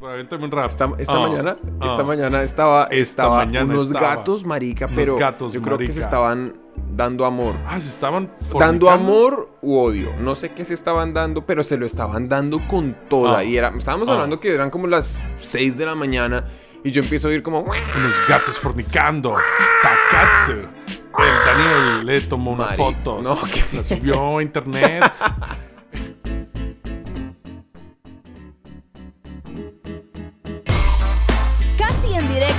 Un rap. Esta, esta Ah, mañana, ah. esta mañana estaba, Esta estaba mañana unos estaba. gatos, marica, pero gatos, yo creo que se marica. estaban dando amor. Ah, se estaban Dando fornicando? amor u odio. No sé qué se estaban dando, pero se lo estaban dando con toda. Ah. Y era, estábamos Ah. hablando que eran como las 6 de la mañana. Y yo empiezo a oír como. Unos gatos fornicando. Takatsu. El Daniel le tomó unas Marica, fotos. no, que- La subió a internet.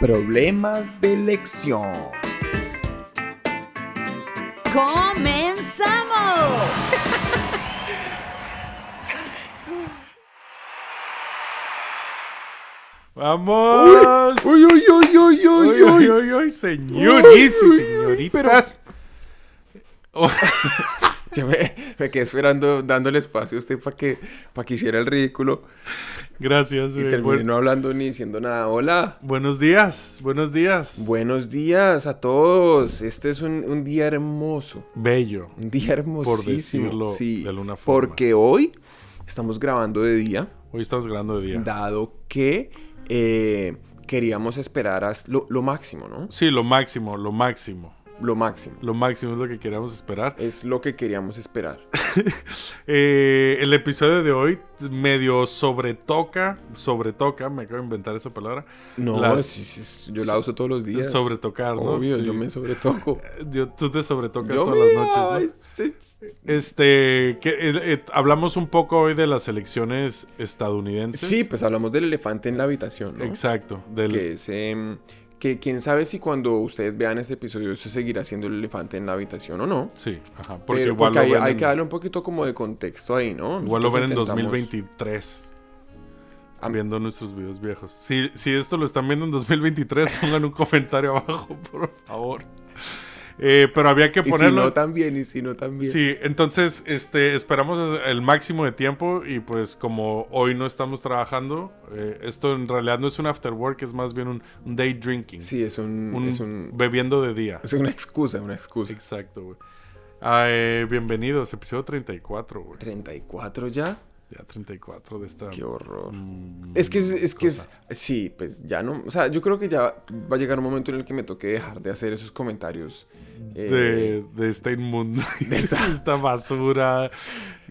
Problemas de elección. ¡Comenzamos! ¡Vamos! Uy, uy, uy, uy, uy, Uy, uy, uy, uy, señores y señoritas. Yo me, me quedé esperando, dándole espacio a usted para que, para que hiciera el ridículo. Gracias. Y güey. terminé Buen- no hablando ni diciendo nada. Hola. Buenos días, buenos días. Buenos días a todos. Este es un, un día hermoso. Bello. Un día hermosísimo. decirlo sí, de alguna forma. Porque hoy estamos grabando de día, Hoy estamos grabando de día. dado que eh, queríamos esperar a lo, lo máximo, ¿no? Sí, lo máximo, lo máximo. Lo máximo. Lo máximo es lo que queríamos esperar. Es lo que queríamos esperar. Eh, el episodio de hoy medio sobretoca, sobretoca, me acabo de inventar esa palabra. No, Las- sí, sí, yo la uso todos los días. Sobretocar, ¿no? Obvio, Sí. yo me sobretoco. Yo- tú te sobretocas Yo todas me- las noches, ¿no? Este, que, eh, eh, hablamos un poco hoy de las elecciones estadounidenses. Sí, pues hablamos del elefante en la habitación, ¿no? Exacto. Del, Que es, em, que quién sabe si cuando ustedes vean este episodio se seguirá siendo el elefante en la habitación o no. Sí, ajá. Porque Pero igual porque hay, ven hay que darle un poquito como de contexto ahí, ¿no? Igual lo ven en Nosotros intentamos- 2023. Ah. Viendo nuestros videos viejos. Si, si esto lo están viendo en 2023, pongan un comentario abajo, por favor. Eh, pero había que Y si ponerlo. no también, y si no también. Sí, entonces este, esperamos el máximo de tiempo y pues como hoy no estamos trabajando, eh, esto en realidad no es un after work, es más bien un, un day drinking. Sí, es un, un, es un- bebiendo de día. es una excusa, una excusa. Exacto, güey. Ah, eh, bienvenidos, episodio 34, güey. 34 ya. Ya 34 de esta... Qué horror. mm, Es que es, es que es, sí, pues ya no, o sea, yo creo que ya va a llegar un momento en el que me toque dejar de hacer esos comentarios. eh, de, de esta inmunda, de esta- esta, basura.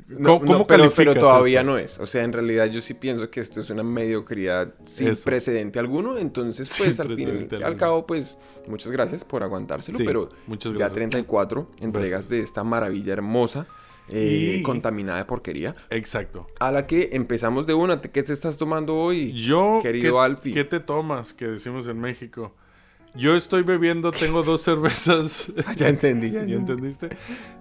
no, ¿Cómo, no, cómo pero, todavía esto? no es. O sea, en realidad yo sí pienso que esto es una mediocridad sin Eso. precedente alguno. Entonces, pues al fin y al cabo, pues muchas gracias por aguantárselo. Sí, pero muchas ya gracias. 34 entregas de esta maravilla hermosa, eh, Y- contaminada de porquería, Exacto. a la que empezamos de una. ¿Qué te estás tomando hoy? Yo, Querido ¿qué, Alfie. ¿qué te tomas? Que decimos en México. Yo estoy bebiendo, tengo dos cervezas. Ya entendí. ya ¿Ya entendí. entendiste?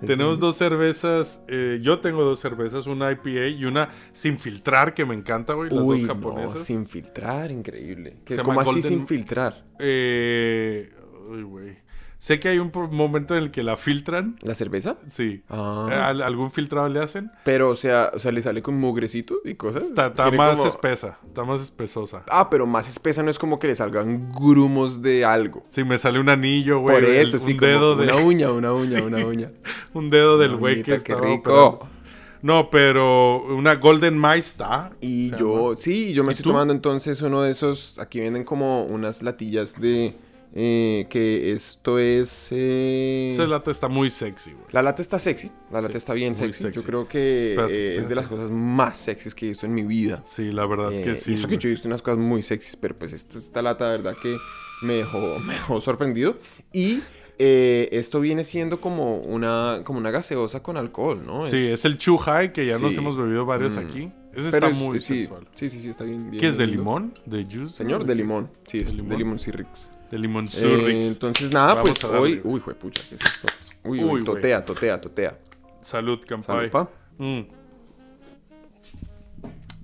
Tenemos dos cervezas. eh, yo tengo dos cervezas, una IPA y una sin filtrar, que me encanta, güey. Las Uy, dos no, japonesas. sin filtrar, increíble. ¿Cómo así Golden- sin filtrar? Eh, uy, güey. Sé que hay un momento en el que la filtran. ¿La cerveza? Sí. Ah. Eh, ¿al- ¿Algún filtrado le hacen? Pero, o sea, o sea, le sale con mugrecito y cosas. Está, está más como- espesa, está más espesosa. Ah, pero más espesa no es como que le salgan grumos de algo. Sí, me sale un anillo, güey. Por el- eso, sí, un como dedo de, una uña, una uña, Sí. una uña. un dedo del güey que estaba rico. operando. No, pero una Golden Maista. Y yo, llama. sí, yo me ¿Y estoy tú? tomando entonces uno de esos. Aquí venden como unas latillas de. Eh, que esto es. eh, Esa lata está muy sexy, güey. La lata está sexy, la lata Sí, está bien sexy. Yo creo que Espérate, eh, es de las cosas más sexys que he visto en mi vida. Sí, la verdad Eh, que y sí. eso que yo he visto unas cosas muy sexys, pero pues esto, esta lata, de verdad que me dejó, me dejó sorprendido. Y eh, esto viene siendo como una, como una gaseosa con alcohol, ¿no? Sí, es el Chu High que ya nos hemos bebido varios Mm. aquí. Ese pero está es- muy sí, sexual. Sí, sí, sí, está bien. bien ¿Qué es de lindo. limón? ¿De juice? Señor, de limón. Sí, es ¿De de limón? limón Sirrix. De limón Eh, entonces, nada, Vamos pues hoy. Uy, pucha, ¿qué es esto? Uy, Uy, totea, totea, totea. Salud, Salud, campay. pa. Mm.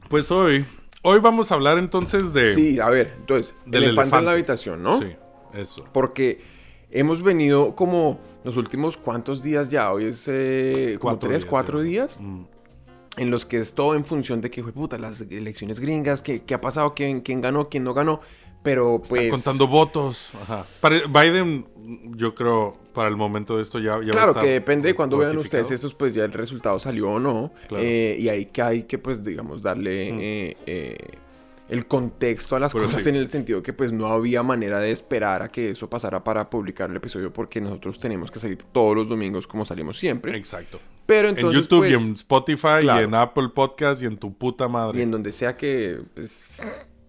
Pues hoy, Hoy vamos a hablar entonces de... Sí, a ver, entonces, Del el elefante, en la habitación, ¿no? Sí, eso. Porque hemos venido como los últimos cuántos días ya, hoy es eh, como Cuatro tres, días, cuatro sí. días, Mm. en los que es todo en función de que fue puta, las elecciones gringas, qué, qué ha pasado, quién, quién ganó, quién no ganó, pero pues... Contando votos. Ajá. Biden, yo creo, para el momento de esto ya, ya va a Claro, estar que depende de cuando vean ustedes estos, pues ya el resultado salió o no. Claro. eh, y ahí que hay que, pues, digamos, darle Mm. eh, eh, el contexto a las Pero cosas sí. en el sentido que, pues, no había manera de esperar a que eso pasara para publicar el episodio porque nosotros tenemos que salir todos los domingos como salimos siempre. Exacto. Pero entonces, en YouTube y pues, en Spotify claro. y en Apple Podcast y en tu puta madre. y en donde sea que, pues,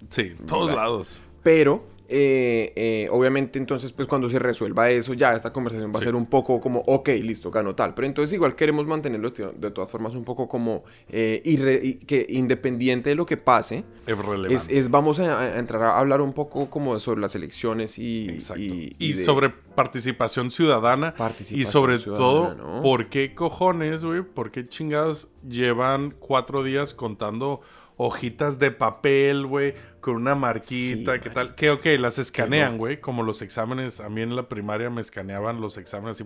Sí, todos Vale. lados. Pero, eh, eh, obviamente, entonces, pues cuando se resuelva eso, ya esta conversación va a ser un poco como, ok, listo, ganó tal. Pero entonces, igual queremos mantenerlo de todas formas un poco como eh, irre- y- que independiente de lo que pase, Es relevante. es, vamos a, a entrar a hablar un poco como sobre las elecciones y, y, Y, y de sobre participación ciudadana. participación Y sobre ciudadana, todo, ¿no? ¿por qué cojones, güey? ¿Por qué chingados llevan cuatro días contando hojitas de papel, güey? Con una marquita, Sí, ¿qué tal? Que, ok, las escanean, güey. Como los exámenes, a mí en la primaria me escaneaban los exámenes así.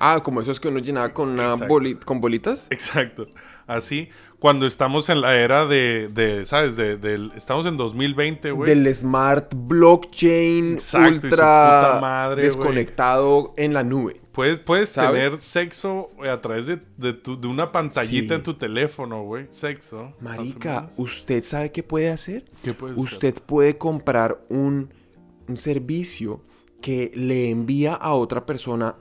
Ah, como esos que uno llenaba con, una boli- con bolitas. Exacto. Así, cuando estamos en la era de, de ¿sabes? De, del- estamos en 2020, güey. Del smart blockchain Exacto, ultra puta madre, desconectado en la nube. Puedes, puedes ¿Sabe? tener sexo a través de, de, tu- de una pantallita Sí. en tu teléfono, güey. Sexo. Marica. ¿usted sabe qué puede hacer? ¿Qué hacer? Usted puede comprar un, un servicio que le envía a otra persona,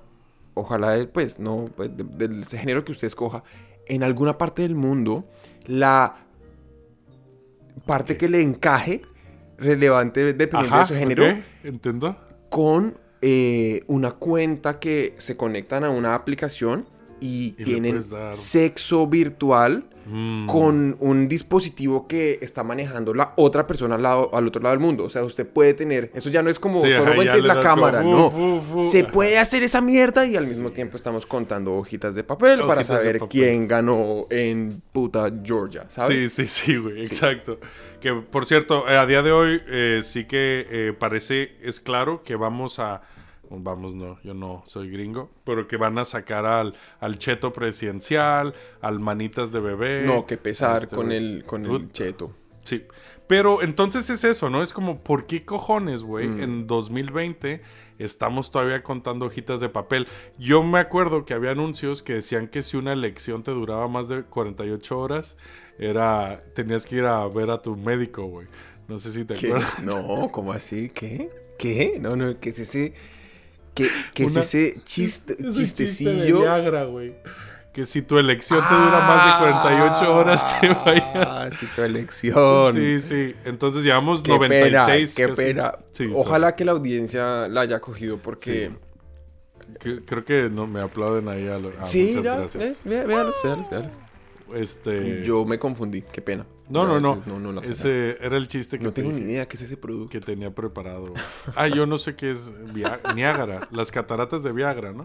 ojalá él, pues, no, pues, de- del género que usted escoja, en alguna parte del mundo, la parte que le encaje relevante dependiendo Ajá, de su género ok, Entiendo. con eh, una cuenta que se conectan a una aplicación y, tienen dar- sexo virtual Mm. con un dispositivo que está manejando la otra persona al, lado, al otro lado del mundo. O sea, usted puede tener, eso ya no es como Sí, solamente la cámara, como, no. Se puede hacer esa mierda y al mismo tiempo estamos contando hojitas de papel para Hojitas saber papel. quién ganó en puta Georgia, ¿sabes? Sí, sí, sí, güey, exacto. Que por cierto, eh, a día de hoy eh, sí que eh, parece, es claro que vamos a, vamos, no, yo no soy gringo, pero que van a sacar al, al cheto presidencial, al manitas de bebé. No, que pesar este, con el, con el cheto. Sí. Pero entonces es eso, ¿no? Es como, ¿por qué cojones, güey? Mm. En 2020 estamos todavía contando hojitas de papel. Yo me acuerdo que había anuncios que decían que si una elección te duraba más de 48 horas, era tenías que ir a ver a tu médico, güey. No sé si te ¿Qué? acuerdas. No, ¿cómo así? ¿Qué? ¿Qué? No, no, ¿qué es ese? ¿Qué, qué Una- es ese chiste, Es un chiste de chistecillo? Viagra, güey. Que si tu elección te dura más de 48 horas, te Ah, vayas. sí, tu elección. Sí, sí. Entonces llevamos Qué 96. pena, qué pena. Sí, Ojalá que la audiencia la haya cogido porque... Que- Creo que no me aplauden ahí a lo- ah, sí, muchas ya, gracias. eh, vé- véalos, véalos, véalos. Este. Yo me confundí, qué pena. No, no, no. no, no. Ese era el chiste que No te tengo ni idea qué es ese producto. que tenía preparado. Ah, yo no sé qué es Niágara, las cataratas de Viagra, ¿no?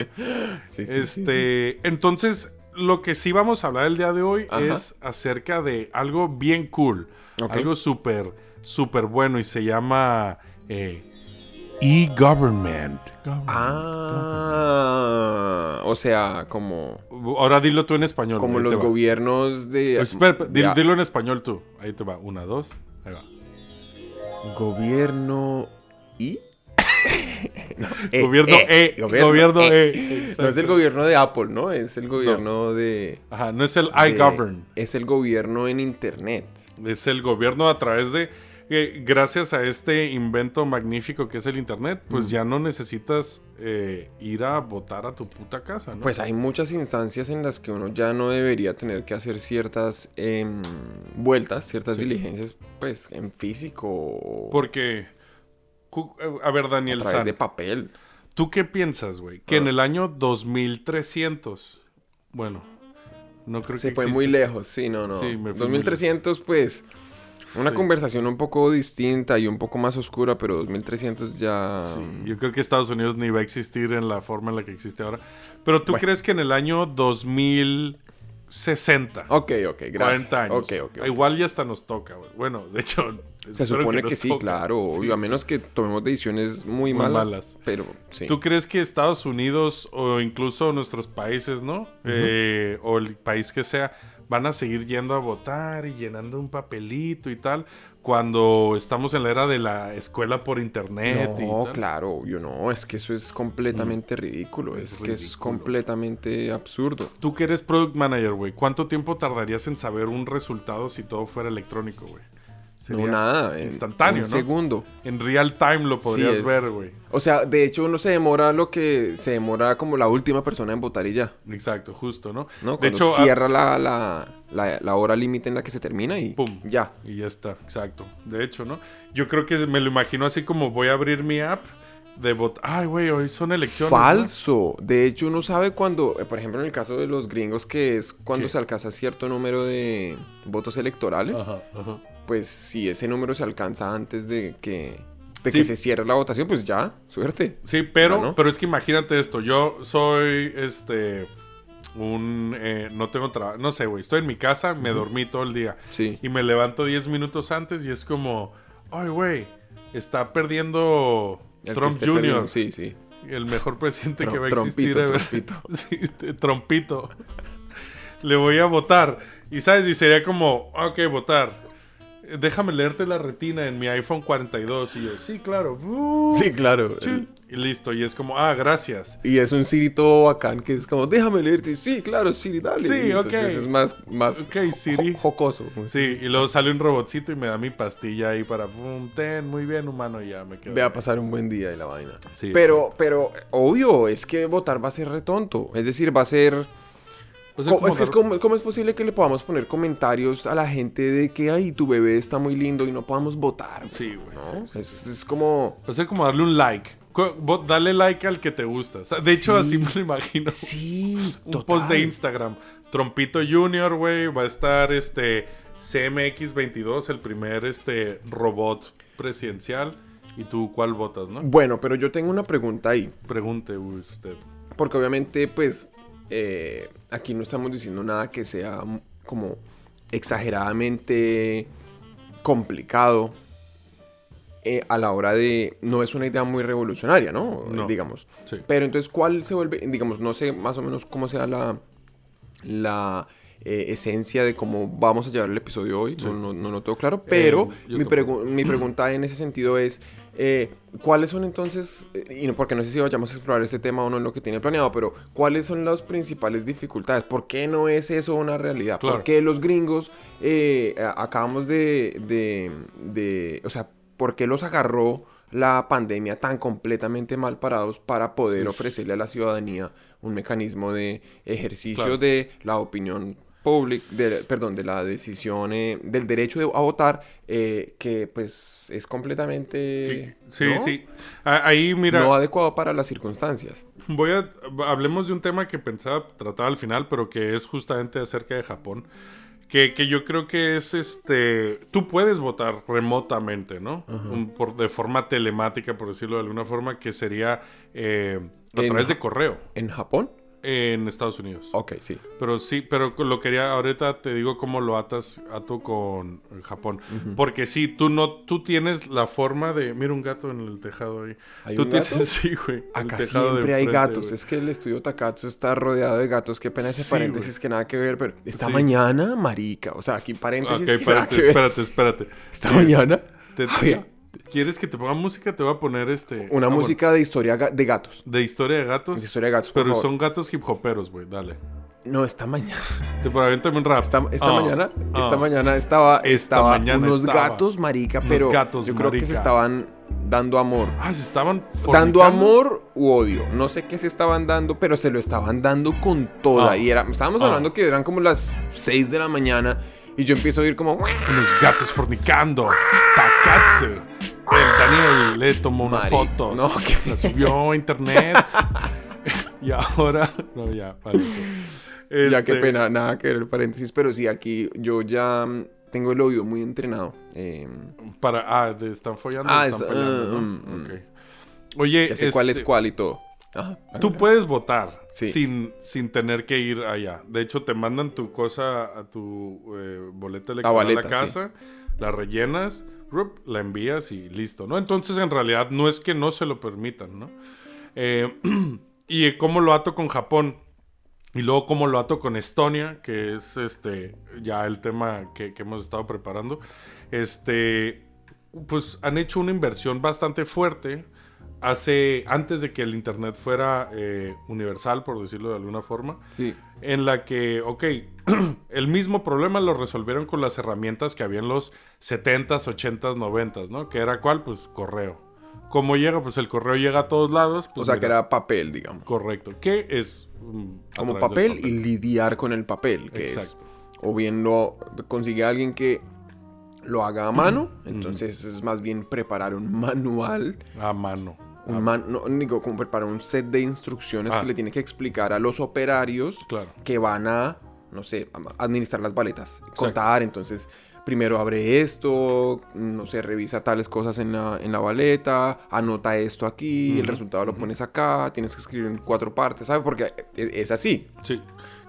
Sí, sí, sí, este, entonces lo que sí vamos a hablar el día de hoy Ajá. es acerca de algo bien cool, algo súper, súper bueno y se llama eh, e-government. Ah, o sea, como, Ahora dilo tú en español. como los gobiernos de... Espera, espera, dilo en español tú. Ahí te va. Una, dos. Ahí va. Gobierno y... No, E, gobierno E. Gobierno, E. No es el gobierno de Apple, ¿no? Es el gobierno de... Ajá, no es el de- iGovern. Es el gobierno en Internet. Es el gobierno a través de. eh, gracias a este invento magnífico que es el Internet, pues Mm. ya no necesitas eh, ir a votar a tu puta casa, ¿no? Pues hay muchas instancias en las que uno ya no debería tener que hacer ciertas em, vueltas, ciertas Sí. diligencias, pues en físico Porque. Eh, A ver, a Daniel través San, de papel. ¿tú qué piensas, güey? Que en Ah. el año 2300. Bueno, no creo Se que fue exista muy este- lejos, sí, no, no. Sí, me fui muy 2300, pues, una Sí. conversación un poco distinta y un poco más oscura, pero 2300 ya... Sí, yo creo que Estados Unidos ni va a existir en la forma en la que existe ahora. Pero tú Bueno. crees que en el año 60. Ok, ok, gracias. 40 años. Ok, ok. ok. Igual ya hasta nos toca, güey. Bueno, de hecho. Se supone que, sí, toque. claro, Sí, obvio, a sí. menos que tomemos decisiones muy, Muy malas, malas. Pero sí. ¿Tú crees que Estados Unidos o incluso nuestros países, ¿no? Eh, o el país que sea, van a seguir yendo a votar y llenando un papelito y tal cuando estamos en la era de la escuela por internet? y No, tal? claro, obvio, no, es que eso es completamente ridículo, es, Es que es completamente absurdo. Tú que eres product manager, güey, ¿cuánto tiempo tardarías en saber un resultado si todo fuera electrónico, güey? Sería no, nada, instantáneo, un ¿no? segundo. En real time lo podrías Sí, es- ver, güey. O sea, de hecho uno se demora lo que se demora como la última persona en votar y ya, Exacto, justo, ¿no? ¿no? De Cuando hecho, ah, cierra la, la, la, la hora límite en la que se termina y Pum. ya. Y ya está, exacto. De hecho, ¿no? Yo creo que me lo imagino así como voy a abrir mi app de votar. Ay, güey, hoy son elecciones. ¿no? Falso. De hecho, uno sabe cuando, eh, por ejemplo, en el caso de los gringos, que es cuando ¿Qué? se alcanza cierto número de votos electorales, Ajá, ajá. pues si ese número se alcanza antes de que, de Sí. que se cierre la votación, pues ya, suerte. Sí, pero, ¿no? pero es que imagínate esto. Yo soy, este, un, eh, no tengo trabajo, no sé, güey. Estoy en mi casa, me dormí todo el día. Sí. Y me levanto 10 minutos antes y es como, ay, güey, está perdiendo El Trump Jr., perdiendo, Sí, sí. el mejor presidente que va a existir. trompito. Sí, trompito. Le voy a votar. Y sabes, y sería como, ok, votar. Déjame leerte la retina en mi iPhone 42. Y yo, sí, claro. Uh, Sí, claro. chin. Y listo. Y es como, ah, gracias. Y es un Siri todo bacán que es como, déjame leerte. Sí, claro, Siri, dale. Sí, Y entonces ok. Es más, más Ok, Siri. jo- jocoso. Sí, y luego sale un robotcito y me da mi pastilla ahí para, pum, ten, muy bien, humano, y ya me quedo. Ve a pasar un buen día y la vaina. Sí, pero, pero, obvio, es que votar va a ser retonto. Es decir, va a ser... O sea, ¿Cómo, es que es como- ¿Cómo es posible que le podamos poner comentarios a la gente de que, ay, tu bebé está muy lindo y no podamos votar? güey"? Sí, güey. ¿No? sí, sí, es, sí. es como... Va a ser como darle un like. Dale like al que te gusta. O sea, de hecho, Sí. así me lo imagino. Sí, un post de Instagram. Trompito Junior, güey. Va a estar este CMX22, el primer este robot presidencial. ¿Y tú cuál votas, no? Bueno, pero yo tengo una pregunta ahí. Pregunte usted. Porque obviamente, pues, eh, aquí no estamos diciendo nada que sea como exageradamente complicado eh, a la hora de... No es una idea muy revolucionaria, ¿no? No. Digamos. Sí. Pero entonces, ¿cuál se vuelve? Digamos, no sé más o menos cómo sea la, la eh, esencia de cómo vamos a llevar el episodio hoy. No, no, no lo tengo claro. Pero Eh, mi, pregu- mi pregunta en ese sentido es, eh, ¿cuáles son entonces, y no, porque no sé si vayamos a explorar este tema o no en lo que tiene planeado, pero ¿cuáles son las principales dificultades? ¿Por qué no es eso una realidad? Claro. ¿Por qué los gringos acabamos de, de, de- o sea, ¿por qué los agarró la pandemia tan completamente mal parados para poder ofrecerle a la ciudadanía un mecanismo de ejercicio Claro. de la opinión pública, perdón, de la decisión, eh, del derecho de- a votar, eh, que pues es completamente... Sí, ¿no? sí. A- Ahí, mira. No adecuado para las circunstancias. Voy a. Hablemos de un tema que pensaba tratar al final, pero que es justamente acerca de Japón. Que, que yo creo que es este. Tú puedes votar remotamente, ¿no? Un- por, de forma telemática, por decirlo de alguna forma, que sería eh, a través de correo ¿En Japón? En Estados Unidos. Ok, sí. Pero sí, pero lo quería, ahorita te digo cómo lo atas, ato con Japón. Porque sí, tú no, tú tienes la forma de, mira un gato en el tejado ahí. ¿Hay Tú un tienes- gato? sí, güey. Acá siempre hay gatos. Es que el estudio Takatsu está rodeado de gatos. Qué pena ese Sí, paréntesis que nada que ver, pero esta Sí. mañana, marica. O sea, aquí paréntesis Ok, que nada espérate, que ver. espérate, espérate. Esta mañana Te- había ¿Quieres que te ponga música? Te voy a poner este. una ah, bueno, música de historia ga- de gatos. de historia de gatos. De historia de gatos, por Pero favor. son gatos hip hoperos, güey. Dale. No, esta mañana. Te por aviéntame un rap. Esta, esta Ah, mañana, ah. esta mañana estaba, Esta estaba mañana unos estaba. gatos, marica, pero gatos, yo creo que se marica. estaban dando amor. Ah, se estaban Dando fornicando? amor u odio. No sé qué se estaban dando, pero se lo estaban dando con toda. Ah. Y era, estábamos hablando que eran como las 6 de la mañana. Y yo empiezo a oír como. Unos gatos fornicando. Takatsu. El Daniel le tomó unas fotos. no, que- Las subió a internet. y ahora. No, ya, vale. Ya qué Este, pena, nada que ver el paréntesis. Pero sí, aquí yo ya mm, tengo el oído muy entrenado. Eh, Para, ah, de están follando. Ah, están es- mm, mm. Oye, ya sé cuál es este, cuál y todo. Tú puedes votar Sí. sin, sin tener que ir allá. De hecho, te mandan tu cosa a tu eh, boleta electoral a boleta, la casa, la rellenas, rup, la envías y listo, ¿no? Entonces, en realidad, no es que no se lo permitan, ¿no? Eh, y cómo lo ato con Japón. Y luego cómo lo ato con Estonia, que es este ya el tema que, que hemos estado preparando. Este, pues han hecho una inversión bastante fuerte hace antes de que el internet fuera eh, universal, por decirlo de alguna forma, Sí. en la que, ok, el mismo problema lo resolvieron con las herramientas que había en los 70s, 80s, 90s, ¿no? Que era cuál, pues correo. ¿Cómo llega? Pues el correo llega a todos lados. pues, o sea, que era papel, digamos. correcto. ¿Qué es? mm, a Como papel, y lidiar con el papel, que es. Exacto. O bien lo consigue alguien que lo haga a mano, entonces es más bien preparar un manual, A mano. Un man, no, digo, como preparar un set de instrucciones Ah. que le tiene que explicar a los operarios Claro. que van a, no sé, a- administrar las baletas, contar, entonces primero abre esto, no sé, revisa tales cosas en la, en la baleta, anota esto aquí, el resultado lo pones acá, tienes que escribir en cuatro partes, ¿sabes? Porque es, es así. Sí.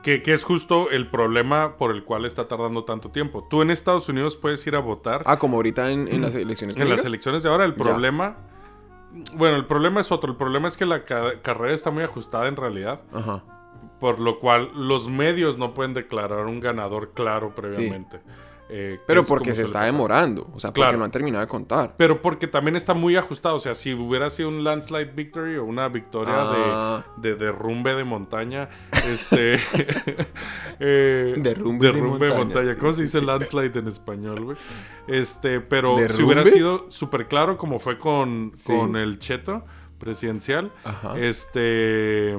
Que, que es justo el problema por el cual está tardando tanto tiempo. Tú en Estados Unidos puedes ir a votar Ah, como ahorita en, en las elecciones. en las elecciones de ahora. El Ya. Bueno, el problema es otro. El problema es que la ca- carrera está muy ajustada en realidad. Ajá. Por lo cual los medios no pueden declarar un ganador claro previamente. Eh, Pero porque se está demorando, o sea, porque no han terminado de contar. Pero porque también está muy ajustado. O sea, si hubiera sido un landslide victory o una victoria Ah. de, de derrumbe de montaña, este. eh, Derrumbe de derrumbe de montaña, montaña. sí, ¿Cómo sí, se dice landslide en español, güey? Este, pero si hubiera sido súper claro, como fue con, Sí. con el cheto presidencial, Ajá. este.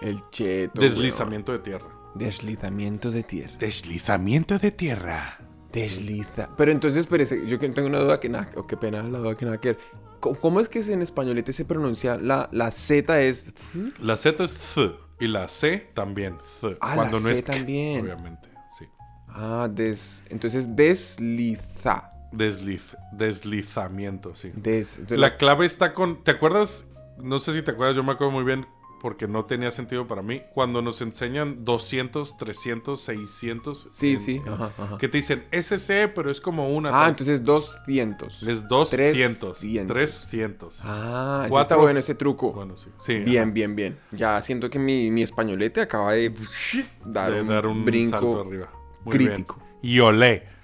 El cheto. Deslizamiento de tierra. Deslizamiento de tierra. Deslizamiento de tierra. Desliza. Pero entonces, espérese, yo tengo una duda que nada, oh, qué pena la duda que nada que ver. ¿Cómo, cómo es que en españolete se pronuncia la, la Z es th? La Z es th y la C también th. Ah, cuando la no C es k, también. obviamente, sí. Ah, des, entonces desliza. Desliz, deslizamiento, sí. Des, entonces La clave está con. ¿Te acuerdas? No sé si te acuerdas, yo me acuerdo muy bien porque no tenía sentido para mí. Cuando nos enseñan 200, 300, 600. Sí, en- sí, ajá, ajá. Que te dicen SC, pero es como una. Ah, entonces 200. Es 200. 300. 300. Ah, Cuatro- está bueno ese truco. Bueno, sí. sí bien, ajá. bien, bien. Ya siento que mi, mi españolete acaba de dar, De un, dar un brinco salto arriba. Muy bien. crítico. Y olé.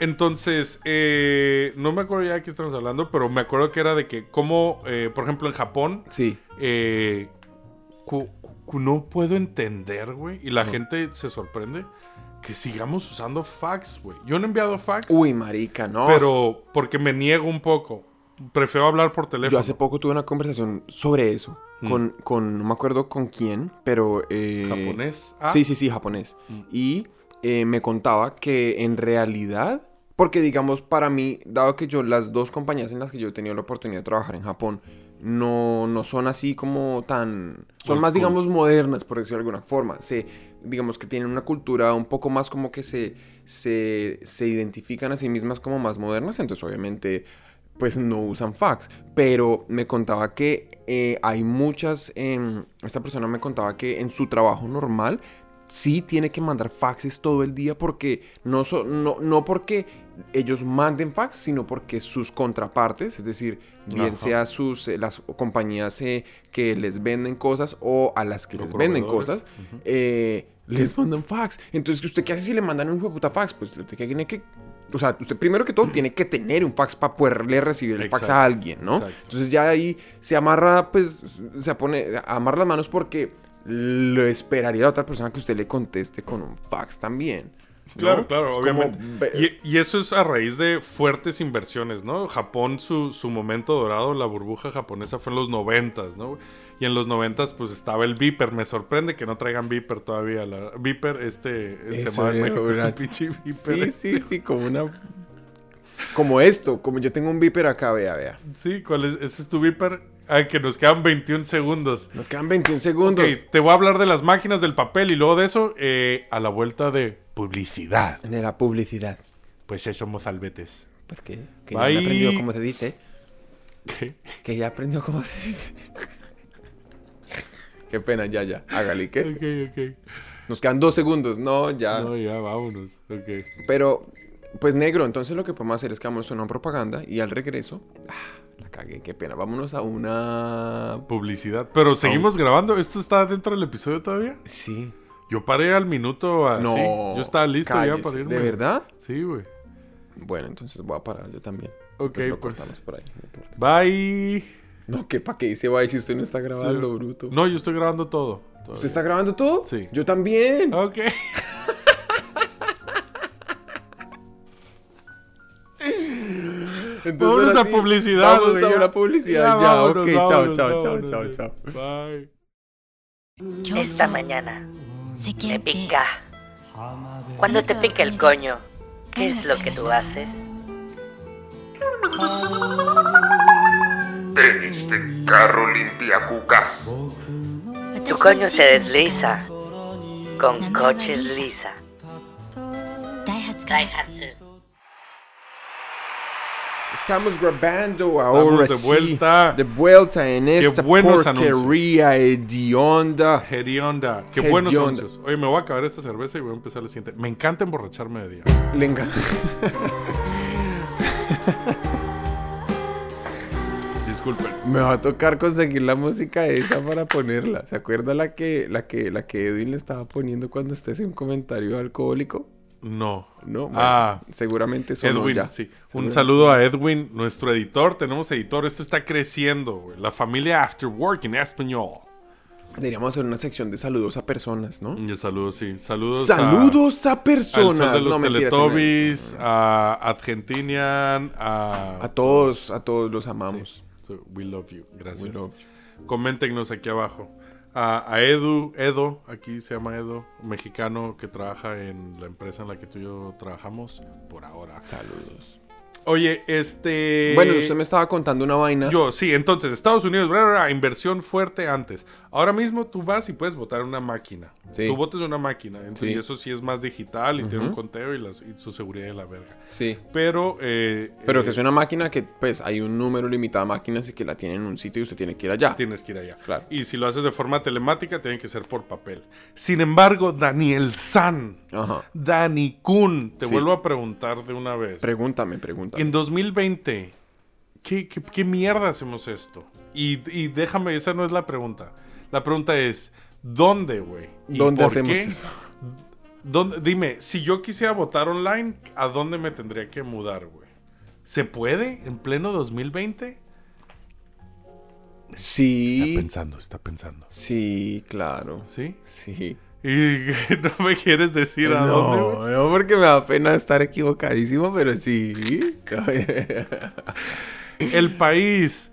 Entonces, eh, no me acuerdo ya de qué estamos hablando, pero me acuerdo que era de que, como, eh, por ejemplo, en Japón, Sí. eh, no puedo entender, güey, y la gente se sorprende que sigamos usando fax, güey. Yo no he enviado fax, Uy, marica, no. pero porque me niego un poco. Prefiero hablar por teléfono. Yo hace poco tuve una conversación sobre eso. Mm. Con, con, no me acuerdo con quién, pero... eh, ¿Japonés? Ah, Sí, sí, sí, japonés. Mm. Y eh, me contaba que en realidad, porque digamos para mí, dado que yo las dos compañías en las que yo he tenido la oportunidad de trabajar en Japón, no, no son así como tan... Son más, digamos, modernas, por decirlo de alguna forma. Se, digamos que tienen una cultura un poco más como que se, se, se identifican a sí mismas como más modernas, entonces obviamente pues no usan fax. Pero me contaba que eh, hay muchas... em, esta persona me contaba que en su trabajo normal sí tiene que mandar faxes todo el día porque no, so- no, no porque ellos manden fax, sino porque sus contrapartes, es decir, bien Ajá. sea sus, eh, las compañías eh, que les venden cosas o a las que Los les venden cosas, eh, les mandan fax. Entonces, ¿usted qué hace si le mandan un puta fax? Pues usted tiene que... O sea, usted primero que todo tiene que tener un fax para poderle recibir el fax a alguien, ¿no? exacto. Entonces ya ahí se amarra, pues, se pone, amarra las manos porque lo esperaría la otra persona que usted le conteste con un fax también. ¿No? Claro, claro, Es obviamente. Y, y eso es a raíz de fuertes inversiones, ¿no? Japón, su, su momento dorado, la burbuja japonesa fue en los noventas, ¿no? Y en los noventas, pues estaba el Viper. Me sorprende que no traigan Viper todavía. La, Viper, este, se Eso en México una- pinche Viper. Sí, este. sí, sí, como una... Como esto, como yo tengo un viper acá, vea, vea. Sí, ¿cuál es? ¿Ese es tu Viper? Ah, que nos quedan 21 segundos. Nos quedan 21 segundos. Ok, te voy a hablar de las máquinas del papel y luego de eso, eh, a la vuelta de publicidad. De la publicidad. Pues eso, mozalbetes. Pues que, que ya Bye. me aprendió cómo se dice. ¿Qué? Que ya aprendió cómo se dice. qué pena, ya, ya. Hágale, ¿qué? Ok, ok. Nos quedan dos segundos. No, ya. No, ya, vámonos. Ok. Pero, pues negro, entonces lo que podemos hacer es que vamos a una propaganda y al regreso. Ah, la cagué, qué pena. Vámonos a una. Publicidad. Pero seguimos grabando. ¿Esto está dentro del episodio todavía? Sí. Yo paré al minuto así. No. Yo estaba listo ya para irme. ¿De verdad? Sí, güey. Bueno, entonces voy a parar yo también. Ok, Pues lo pues. cortamos por ahí. No. Bye. no ¿qué pa' qué dice bye si usted no está grabando, bruto? No, yo estoy grabando todo. todavía. ¿Usted está grabando todo? Sí. Yo también. Ok. Entonces, Vámonos ahora a sí, Publicidad. Vamos güey, a ya. una publicidad. Ya, vámonos, ok. Chao, vámonos, chao, chao, vámonos, chao, sí. chao, chao. Bye. Esta mañana me pica. Cuando te pica el coño, ¿qué es lo que tú haces? Tenis de carro limpia cucas. Tu coño se desliza con coches lisa. Daihatsu. Estamos grabando ahora de sí, vuelta. De vuelta en esta buenos porquería hedionda. Hedionda. Qué Hedionda. buenos anuncios. Oye, me voy a acabar esta cerveza y voy a empezar la siguiente. Me encanta emborracharme de día. Le encanta. Disculpen. Me va a tocar conseguir la música esa para ponerla. ¿Se acuerda la que, la que, la que Edwin le estaba poniendo cuando usted hacía un comentario alcohólico? No. No, bueno, Ah, seguramente sonó Edwin, ya. sí. Un saludo a Edwin, nuestro editor. Tenemos editor. Esto está creciendo, güey. La familia After Work en español. Deberíamos hacer una sección de saludos a personas, ¿no? Y saludos, sí. Saludos. Saludos a, a, al personas. Sol de los no, me- a Argentinian, a... A todos, a todos los amamos. So, we love you. Gracias. Coméntenos aquí abajo. A, a Edu, Edo, aquí se llama Edo, mexicano que trabaja en la empresa en la que tú y yo trabajamos por ahora. Saludos. Oye, este... Bueno, usted me estaba contando una vaina. Yo, sí, entonces, Estados Unidos, bla, bla, bla, inversión fuerte antes. Ahora mismo tú vas y puedes votar en una máquina. Sí. Tú votas en una máquina. entonces, Sí. Y eso sí es más digital y tiene un conteo y, las- y su seguridad de la verga. Sí. Pero... eh, Pero eh, que es una máquina que, pues, hay un número limitado de máquinas y que la tienen en un sitio y usted tiene que ir allá. Tienes que ir allá. Claro. Y si lo haces de forma telemática, tiene que ser por papel. Sin embargo, Daniel San, Ajá. Dani Kun, te Sí. vuelvo a preguntar de una vez. Pregúntame, pregúntame. En 2020, ¿qué, qué, qué mierda hacemos esto? Y, y déjame, esa no es la pregunta. La pregunta es, ¿dónde, güey? ¿Y ¿Dónde por hacemos qué? eso? ¿Dónde- dime, si yo quisiera votar online, ¿a dónde me tendría que mudar, güey? ¿Se puede en pleno 2020? Sí. pensando, está pensando. Sí, claro. ¿Sí? Sí. Y no me quieres decir a dónde, güey? No, no, porque me da pena estar equivocadísimo, pero sí. El país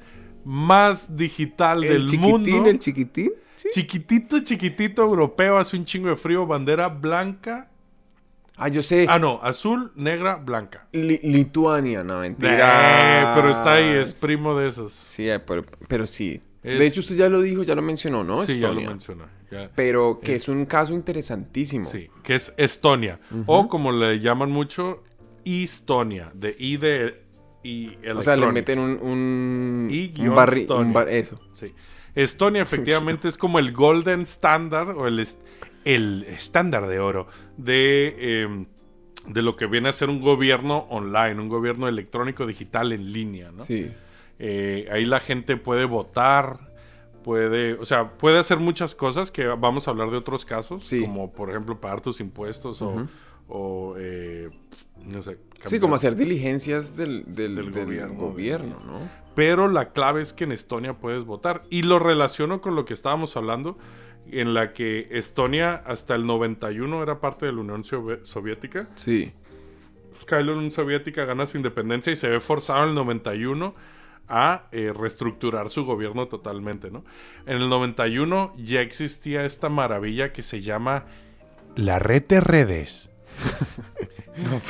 más digital el del chiquitín, mundo. el chiquitín. Sí. Chiquitito, chiquitito europeo, hace un chingo de frío, bandera blanca. Ah, yo sé. Ah, no, azul, negra, blanca. Li- Lituania, no, mentira. Eh, pero está ahí, es primo de esos. Sí, eh, pero, pero sí. Es- De hecho, usted ya lo dijo, ya lo mencionó, ¿no? sí, ya lo ya. Pero que es... Es- un caso interesantísimo. Sí, que es Estonia. O como le llaman mucho, Estonia. De I de y O sea, le meten un, un, Y un guion barri- Estonia. un bar- eso. Sí. Estonia efectivamente es como el golden standard o el, el estándar de oro de, eh, de lo que viene a ser un gobierno online, un gobierno electrónico digital en línea, ¿no? Sí. Eh, ahí la gente puede votar, puede, o sea, puede hacer muchas cosas que vamos a hablar de otros casos, Sí. como por ejemplo pagar tus impuestos o, o, eh, no sé. Sí, como hacer diligencias del, del, Del del gobierno, gobierno, ¿no? Pero la clave es que en Estonia puedes votar. Y lo relaciono con lo que estábamos hablando, en la que Estonia hasta el 91 era parte de la Unión Sovi- Soviética. Sí. Cae la Unión Soviética, gana su independencia y se ve forzado en el 91 a eh, reestructurar su gobierno totalmente, ¿no? En el 91 ya existía esta maravilla que se llama la red de redes. no.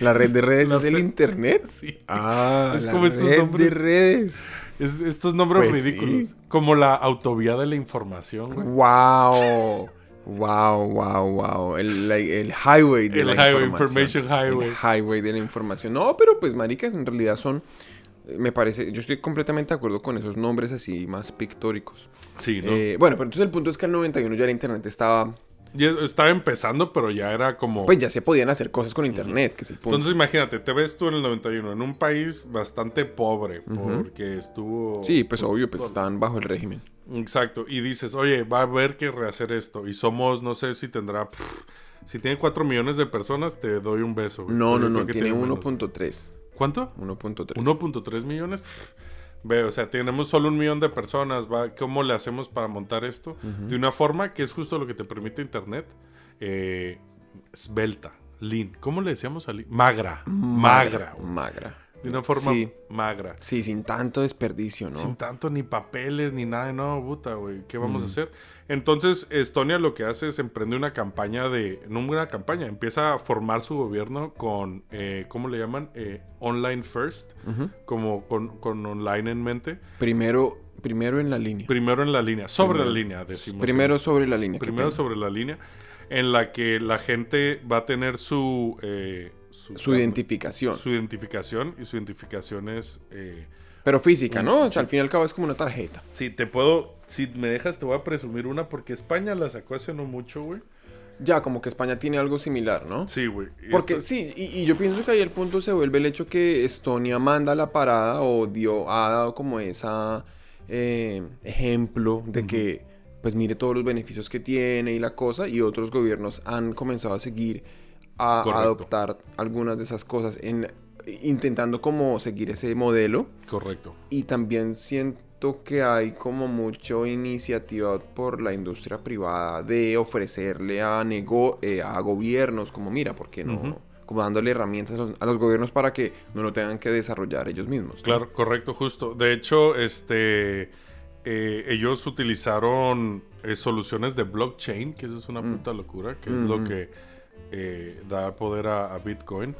La red de redes La es el internet. Sí. Ah, Es la como estos red nombres. de redes. Es- estos nombres Pues ridículos. sí. Como la autovía de la información, güey. Wow. Wow, wow, wow. El, la- el highway de El la highway, información. information highway. El highway de la información. No, pero pues, maricas, en realidad son me parece, yo estoy completamente de acuerdo con esos nombres así más pictóricos. Sí, ¿no? Eh, bueno, pero entonces el punto es que al 91 ya el internet estaba, Ya estaba empezando, pero ya era como... pues ya se podían hacer cosas con internet, que es el punto. Entonces imagínate, te ves tú en el 91 en un país bastante pobre porque estuvo... sí, pues obvio, pues estaban bajo el régimen. Exacto, y dices, oye, va a haber que rehacer esto. Y somos, no sé si tendrá... pff, si tiene 4 millones de personas, te doy un beso. güey. No, no, no, tiene menos. 1.3. ¿Cuánto? 1.3. 1.3 millones. Pff, Ve, o sea, tenemos solo un millón de personas. ¿va? ¿Cómo le hacemos para montar esto? De una forma que es justo lo que te permite Internet. Eh, esbelta, lean. ¿Cómo le decíamos a lean? Magra. Magra. Magra. De una forma Sí. magra. Sí, sin tanto desperdicio, ¿no? Sin tanto ni papeles ni nada. No, puta, güey. ¿Qué vamos a hacer? Entonces, Estonia lo que hace es emprende una campaña de... No una campaña. Empieza a formar su gobierno con... eh, ¿Cómo le llaman? Eh, online first. Como con, con online en mente. Primero, primero en la línea. Primero en la línea. Sobre Primero. la línea, decimos. Primero sobre la línea. Primero sobre la línea. En la que la gente va a tener su... eh, Su identificación. Su identificación. Y su identificación es... eh, Pero física, ¿no? O sea, al fin y al cabo es como una tarjeta. Sí, te puedo. Si me dejas, te voy a presumir una porque España la sacó hace no mucho, güey. Ya, como que España tiene algo similar, ¿no? Sí, güey. Porque esta- sí, y, y yo pienso que ahí el punto se vuelve el hecho que Estonia manda la parada o dio, ha dado como esa eh, ejemplo de que, pues mire todos los beneficios que tiene y la cosa, y otros gobiernos han comenzado a seguir a Correcto. adoptar algunas de esas cosas en intentando como seguir ese modelo. Correcto. Y también siento que hay como mucha iniciativa por la industria privada de ofrecerle a, nego eh, a gobiernos como, mira, ¿por qué no? Como dándole herramientas a los, a los gobiernos para que no lo tengan que desarrollar ellos mismos. ¿no? Claro, correcto, justo. De hecho, este. eh, ellos utilizaron eh, soluciones de blockchain, que eso es una puta locura, que es lo que eh, da poder a, a Bitcoin.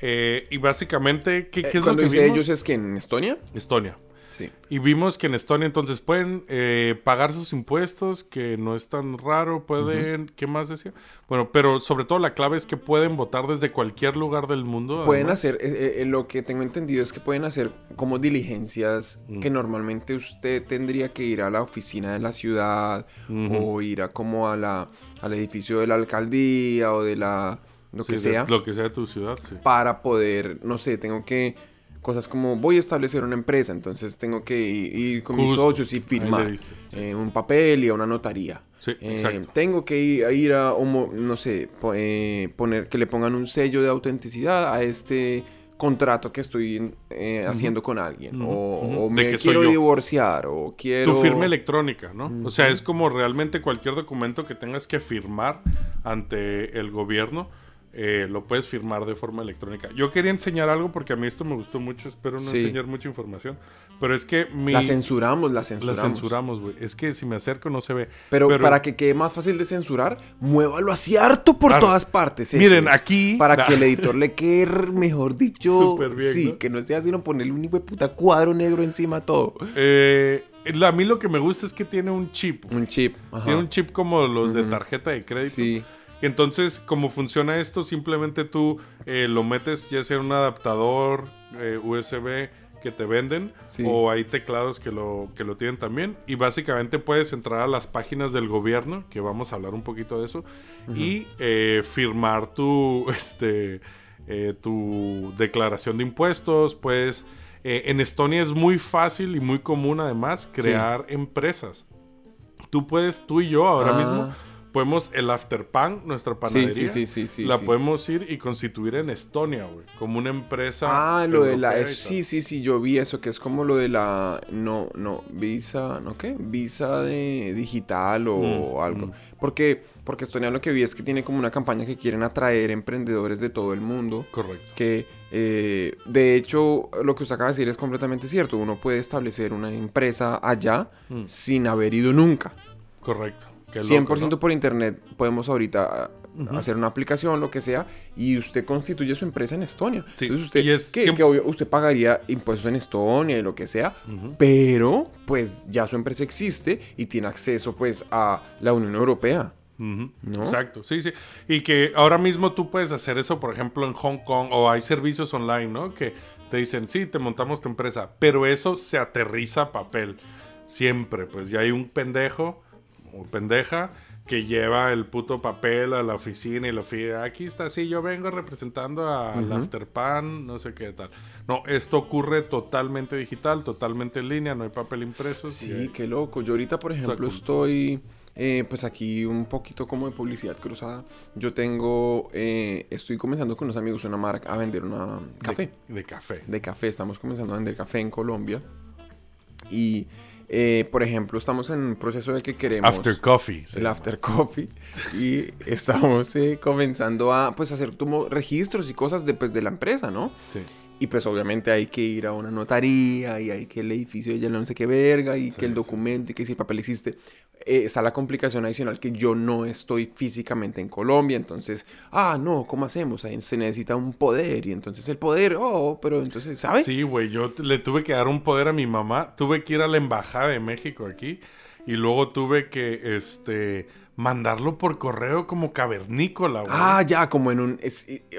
Y básicamente, ¿qué, qué es lo que dice vimos? ellos es que en Estonia. Estonia. Sí. Y vimos que en Estonia entonces pueden eh, pagar sus impuestos, que no es tan raro, pueden, ¿qué más decía? Bueno, pero sobre todo la clave es que pueden votar desde cualquier lugar del mundo. Pueden además. hacer, eh, eh, lo que tengo entendido es que pueden hacer como diligencias que normalmente usted tendría que ir a la oficina de la ciudad o ir a como a la, al edificio de la alcaldía o de la, lo Sí, que sea, Lo que sea de tu ciudad, sí. para poder, no sé, tengo que, cosas como voy a establecer una empresa, entonces tengo que ir, con mis socios y firmar diste, sí. eh, un papel y a una notaría. Sí, Eh, exacto. tengo que ir a, ir a homo- no sé, eh, poner que le pongan un sello de autenticidad a este contrato que estoy eh, haciendo con alguien. O, o me quiero divorciar o quiero... Tu firma electrónica, ¿no? O sea, es como realmente cualquier documento que tengas que firmar ante el gobierno, eh, lo puedes firmar de forma electrónica. Yo quería enseñar algo porque a mí esto me gustó mucho, espero no Sí. enseñar mucha información, pero es que mi... La censuramos, la La censuramos. censuramos, güey. Es que si me acerco no se ve. Pero, para que quede más fácil de censurar, muévalo así harto por Claro. todas partes. eso Miren, aquí- Para Nah. que el editor le quede, mejor dicho... Súper bien, sí, ¿no? que no esté haciendo ponerle un hijo de puta cuadro negro encima todo. Eh, a mí lo que me gusta es que tiene un chip. güey. Un chip. ajá. Tiene un chip como los de tarjeta de crédito. Sí. Entonces, como funciona esto, simplemente tú eh, lo metes ya sea en un adaptador eh, USB que te venden Sí. o hay teclados que lo, que lo tienen también. Y básicamente puedes entrar a las páginas del gobierno, que vamos a hablar un poquito de eso, y eh, firmar tu, este, tu declaración de impuestos. Puedes, en Estonia es muy fácil y muy común además crear empresas. Tú puedes, tú y yo ahora Ah. mismo podemos el Afterpan, nuestra Sí, panadería, sí, sí, sí, la podemos ir y constituir en Estonia, güey, como una empresa. Ah, lo de la... sí, sí, sí, yo vi eso, que es como lo de la... No, no, visa, ¿no qué? Visa de digital o Mm, algo. mm. Porque, porque Estonia lo que vi es que tiene como una campaña que quieren atraer emprendedores de todo el mundo. Correcto. Que, eh, de hecho, lo que usted acaba de decir es completamente cierto. Uno puede establecer una empresa allá Mm. sin haber ido nunca. Correcto. Qué 100% loco, ¿no? por internet podemos ahorita ah, hacer una aplicación, lo que sea, y usted constituye su empresa en Estonia. Sí, Entonces usted, y es que, siempre- que obvio, usted pagaría impuestos en Estonia y lo que sea, pero pues ya su empresa existe y tiene acceso pues a la Unión Europea. ¿No? Exacto, sí, sí. Y que ahora mismo tú puedes hacer eso, por ejemplo, en Hong Kong, o hay servicios online, ¿no? Que te dicen, sí, te montamos tu empresa, pero eso se aterriza a papel. Siempre, pues ya hay un pendejo o pendeja que lleva el puto papel a la oficina y lo pide, aquí está, sí, yo vengo representando al Afterpan, no sé qué tal. No, esto ocurre totalmente digital, totalmente en línea, no hay papel impreso. Sí, qué loco. Yo ahorita, por ejemplo, estoy... Eh, pues aquí un poquito como de publicidad cruzada. Yo tengo, eh, estoy comenzando con unos amigos una marca a vender una café. De, café. De café. Estamos comenzando a vender café en Colombia. Y, eh, por ejemplo, estamos en un proceso de que queremos... After coffee. El after coffee. y estamos comenzando a, pues, hacer como registros y cosas de, pues, de la empresa, ¿no? Sí. Y pues obviamente hay que ir a una notaría y hay que el edificio ya no sé qué verga y que el documento y que si el papel existe. Eh, está la complicación adicional que yo no estoy físicamente en Colombia, entonces, ah, no, ¿cómo hacemos? Ahí se necesita un poder y entonces el poder, oh, pero entonces, ¿sabes? Sí, güey, yo le tuve que dar un poder a mi mamá, tuve que ir a la embajada de México aquí y luego tuve que, este mandarlo por correo como cavernícola, güey. Ah, ya, como en un...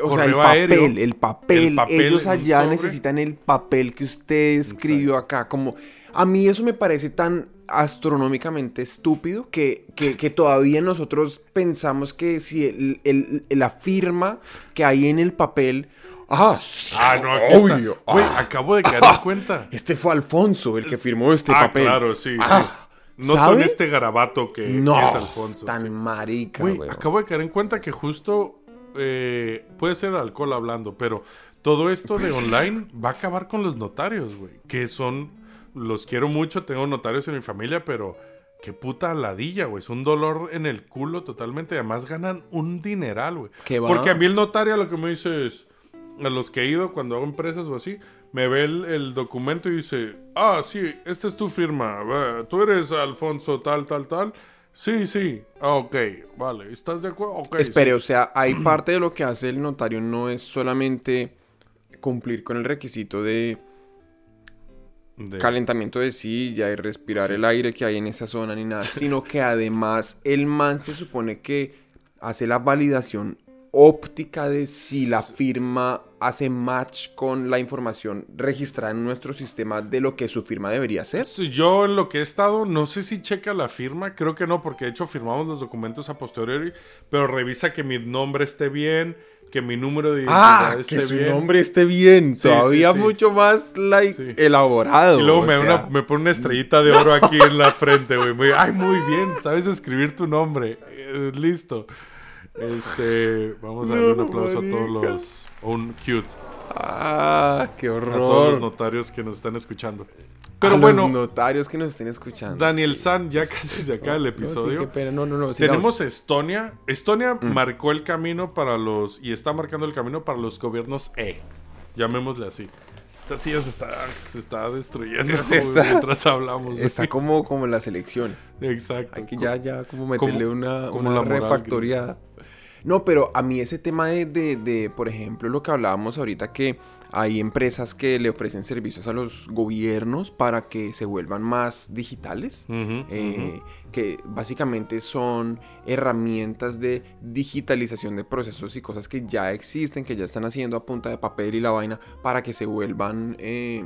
o sea, el papel, el papel, Ellos allá necesitan el papel que usted escribió acá. Como... A mí eso me parece tan astronómicamente estúpido que, que, todavía nosotros pensamos que si el, la firma que hay en el papel... Ah, ah no, aquí obvio. Güey, ah. acabo de caer en cuenta. Este fue Alfonso el que firmó este ah, papel. claro, sí, ah. sí. No con este garabato que, no, es Alfonso. Tan marica, güey. Acabo de caer en cuenta que justo eh, puede ser alcohol hablando, pero todo esto de online va a acabar con los notarios, güey. Que son, los quiero mucho, tengo notarios en mi familia, pero qué puta ladilla, güey. Es un dolor en el culo totalmente. Además ganan un dineral, güey. Porque a mí el notario lo que me dice es, a los que he ido cuando hago empresas o así, me ve el, documento y dice, ah, sí, esta es tu firma, tú eres Alfonso tal, tal, tal. Sí, sí, ah, ok, vale, ¿estás de acuerdo? Espere, o sea, hay parte de lo que hace el notario no es solamente cumplir con el requisito de, calentamiento de silla y respirar el aire que hay en esa zona ni nada, sino que además el man se supone que hace la validación óptica de si la firma hace match con la información registrada en nuestro sistema de lo que su firma debería ser. yo en lo que he estado, no sé si checa la firma, creo que no, porque de hecho firmamos los documentos a posteriori, pero revisa que mi nombre esté bien, que mi número de identidad ah, que su nombre esté bien, todavía mucho más like, elaborado. Y luego me, pone una estrellita de oro aquí en la frente, güey. Ay, muy bien, sabes escribir tu nombre. Eh, listo. Este, vamos a darle un aplauso a todos los. Un cute. Ah, qué horror. A todos los notarios que nos están escuchando. Pero bueno. Los notarios que nos estén escuchando. Daniel San, ya casi se acaba el episodio. No, no, no, Tenemos Estonia. Estonia mm. marcó el camino para los. Y está marcando el camino para los gobiernos E. Llamémosle así. Esta silla se está, se está destruyendo mientras hablamos. Está como, como las elecciones. Exacto. Hay que ya, ya como meterle una, una refactoriada. No, pero a mí ese tema de, de, por ejemplo, lo que hablábamos ahorita, que hay empresas que le ofrecen servicios a los gobiernos para que se vuelvan más digitales, eh, que básicamente son herramientas de digitalización de procesos y cosas que ya existen, que ya están haciendo a punta de papel y la vaina, para que se vuelvan eh,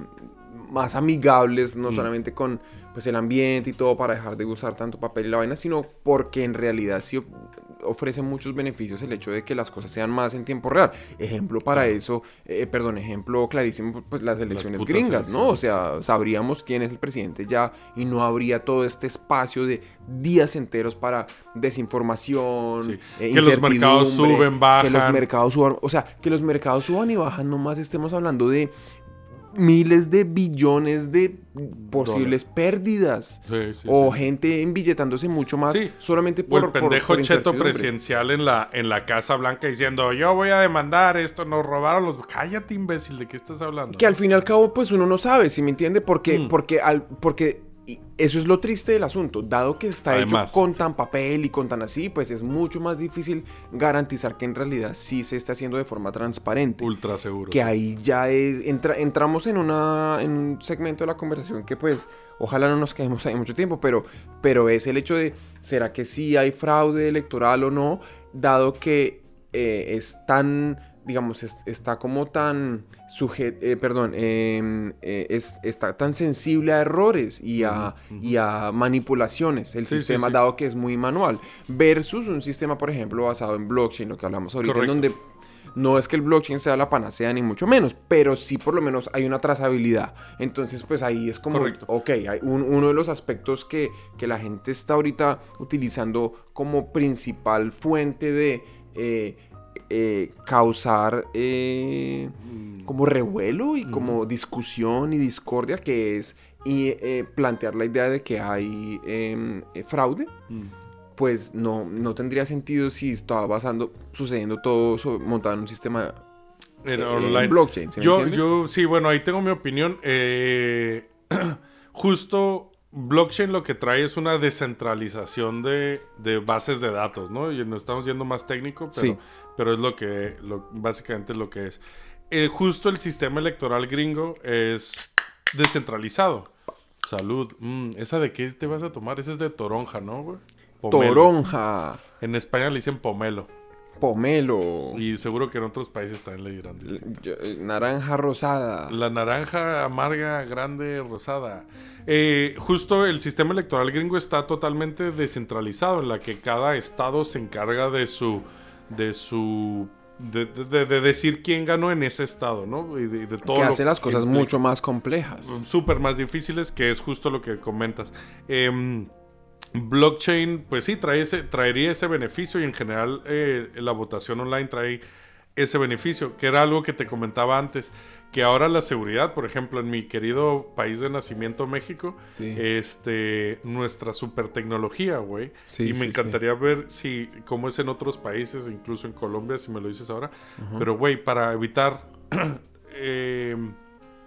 más amigables, no mm. solamente con pues, el ambiente y todo, para dejar de usar tanto papel y la vaina, sino porque en realidad sí ofrece muchos beneficios el hecho de que las cosas sean más en tiempo real. Ejemplo para eso, eh, perdón, ejemplo clarísimo, pues las elecciones gringas, ¿no? O sea, sabríamos quién es el presidente ya y no habría todo este espacio de días enteros para desinformación, eh, que los mercados suben, bajan. Que los mercados suban, o sea, que los mercados suban y bajan, nomás estemos hablando de miles de billones de posibles pérdidas. o gente embilletándose mucho más solamente por. O el pendejo cheto presidencial en la, en la Casa Blanca diciendo: Yo voy a demandar esto, nos robaron los. Cállate, imbécil, ¿de qué estás hablando? Que al fin y al cabo, pues uno no sabe, si me entiende? Porque, mm. porque, al, porque y eso es lo triste del asunto. Dado que está hecho con tan papel y con tan así, pues es mucho más difícil garantizar que en realidad sí se está haciendo de forma transparente. Ultra seguro. Que ahí ya es. entramos en, una, en un segmento de la conversación que, pues, ojalá no nos quedemos ahí mucho tiempo, pero, pero es el hecho de: ¿será que sí hay fraude electoral o no? Dado que eh, es tan digamos, es- está como tan sujeto, perdón, em, eh, es, está tan sensible a errores y a, y a manipulaciones, el Sí, sí, sistema sí. dado que es muy manual, versus un sistema, por ejemplo, basado en blockchain, lo que hablamos ahorita, Correcto. en donde no es que el blockchain sea la panacea ni mucho menos, pero sí por lo menos hay una trazabilidad. Entonces, pues ahí es como, Correcto. ok, hay un- uno de los aspectos que, que la gente está ahorita utilizando como principal fuente de eh, eh, causar eh, como revuelo y como discusión y discordia, que es y, eh, plantear la idea de que hay em, fraude pues no, no tendría sentido si estaba basando, sucediendo todo so- montado en un sistema En eh, online. en blockchain. ¿sí me yo, yo, sí, bueno, ahí tengo mi opinión. Eh, justo blockchain lo que trae es una descentralización de, de bases de datos, ¿no? Y nos estamos yendo más técnico, pero, Sí. Pero es lo que, lo, básicamente es lo que es. Eh, justo el sistema electoral gringo es descentralizado. Salud. Mm, ¿Esa de qué te vas a tomar? Esa es de toronja, ¿no, güey? Pomelo. Toronja, En España le dicen pomelo. pomelo, Y seguro que en otros países también le dirán distinto. yo- eh, naranja rosada. La naranja amarga, grande, rosada. Eh, justo el sistema electoral gringo está totalmente descentralizado, en la que cada estado se encarga de su. De su. de, de- de decir quién ganó en ese estado, ¿no? Y de, de todo que hace las cosas mucho más complejas. súper más difíciles, que es justo lo que comentas. Em, blockchain, pues sí, trae ese, traería ese beneficio y en general eh, la votación online trae ese beneficio, que era algo que te comentaba antes, que ahora la seguridad, por ejemplo, en mi querido país de nacimiento, México, Sí. este, nuestra super tecnología, güey. Sí, y me sí, encantaría ver si, cómo es en otros países, incluso en Colombia, si me lo dices ahora. Pero, güey, para evitar... eh,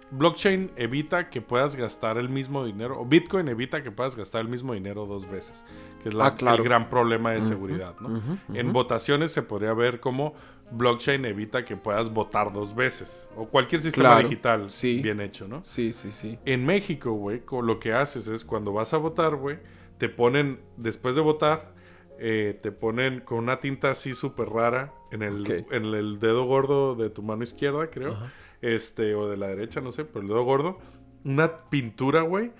blockchain evita que puedas gastar el mismo dinero, o Bitcoin evita que puedas gastar el mismo dinero dos veces, que es la- Ah, claro. el gran problema de seguridad. ¿no? En votaciones se podría ver cómo blockchain evita que puedas votar dos veces, o cualquier sistema Claro, digital sí. bien hecho, ¿no? Sí, sí, sí. En México, güey, lo que haces es cuando vas a votar, güey, te ponen, después de votar, eh, te ponen con una tinta así súper rara en el, Ok. en el dedo gordo de tu mano izquierda, creo. Este, o de la derecha, no sé, pero el dedo gordo. Una pintura, güey,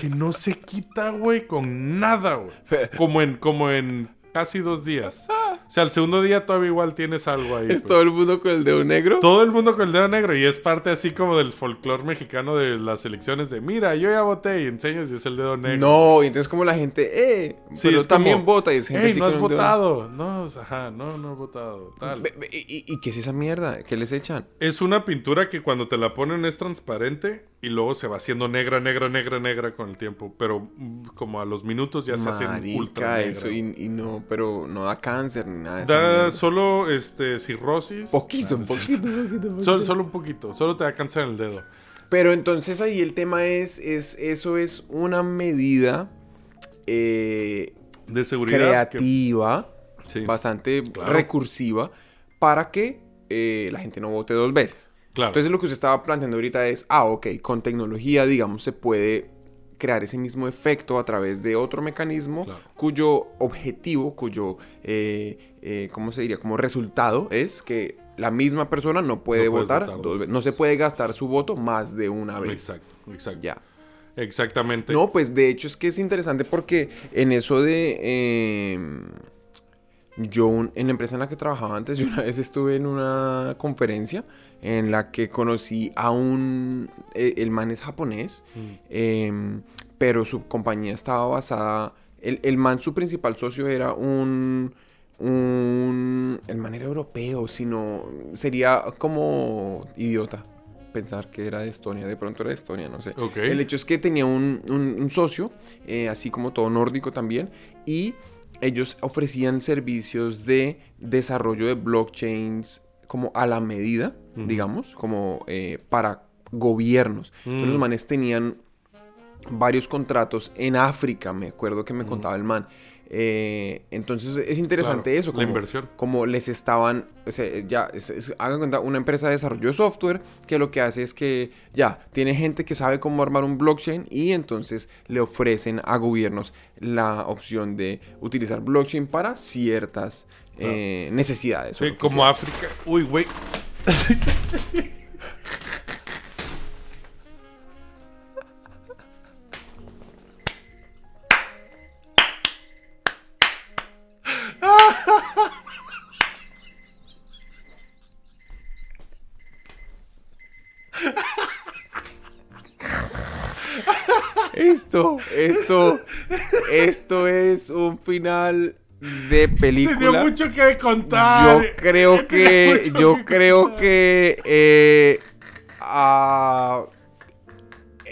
que no se quita, güey, con nada, güey. Como en, como en casi dos días. O sea, el segundo día todavía igual tienes algo ahí. ¿Es pues. todo el mundo con el dedo negro? Todo el mundo con el dedo negro y es parte así como del folclore mexicano de las elecciones de mira, yo ya voté y enseñas y es el dedo negro. No, y entonces como la gente, eh, Sí, pero es también como, vota y es gente "Ey, así no has votado. No, o sea, ajá, no, no he votado. Tal. ¿Y, y- y qué es esa mierda? ¿Qué les echan? Es una pintura que cuando te la ponen es transparente y luego se va haciendo negra, negra, negra, negra con el tiempo. Pero mm, como a los minutos ya se hace ultra Marica, negra. eso, y, y no, pero no da cáncer ni nada de Da solo este cirrosis. Poquito, No, cierto. poquito, poquito, poquito. Solo, solo un poquito. Solo te da cáncer en el dedo. Pero entonces ahí el tema es, es eso es una medida eh, De seguridad. que- creativa, Sí, bastante Claro. recursiva, para que eh, la gente no vote dos veces. claro. Entonces lo que usted estaba planteando ahorita es, ah, ok, con tecnología, digamos, se puede crear ese mismo efecto a través de otro mecanismo Claro. cuyo objetivo, cuyo, eh, eh, ¿cómo se diría? Como resultado es que la misma persona no puede No votar, votar dos dos veces. No se puede gastar su voto más de una vez. Exacto, exacto. Ya. Exactamente. No, pues de hecho es que es interesante porque en eso de... eh, yo en la empresa en la que trabajaba antes, yo una vez estuve en una conferencia en la que conocí a un... eh, el man es japonés, Mm. em, pero su compañía estaba basada... El, el man, su principal socio era un... un el man era europeo, sino... Sería como idiota pensar que era de Estonia, de pronto era de Estonia, no sé. El hecho es que tenía un, un- un socio, eh, así como todo nórdico también, y ellos ofrecían servicios de desarrollo de blockchains como a la medida, digamos, como eh, para gobiernos. Entonces los Mm. manes tenían varios contratos en África, me acuerdo que me contaba el man. Eh, entonces es interesante Claro, eso. la Como, inversión. Como les estaban, o sea, ya, es- es- hagan cuenta, una empresa de desarrollo de software que lo que hace es que ya, tiene gente que sabe cómo armar un blockchain y entonces le ofrecen a gobiernos la opción de utilizar blockchain para ciertas eh, necesidades. Sí, como sea. África. Uy, güey. Esto, esto, esto es un final de película. Tenía mucho que contar. Yo creo Tenía que, yo que creo contar. que, eh,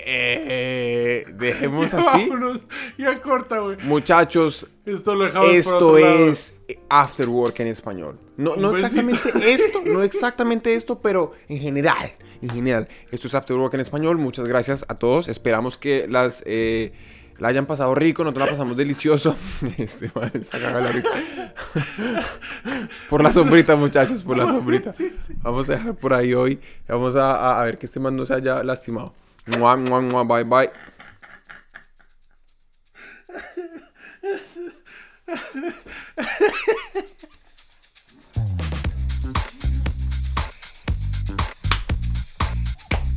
eh, dejemos Ya así. vámonos, Ya corta, güey. Muchachos, Esto lo esto es After Work en español. No, no exactamente esto, no exactamente esto, pero en general, en general. Esto es After Work en español. Muchas gracias a todos. Esperamos que las eh, la hayan pasado rico, nosotros la pasamos delicioso. Este man está la risa. Por la sombrita, muchachos, por la sombrita. Vamos a dejar por ahí hoy. Vamos a- a ver que este man no se haya lastimado. Mwah, mwah, mwah, bye, bye.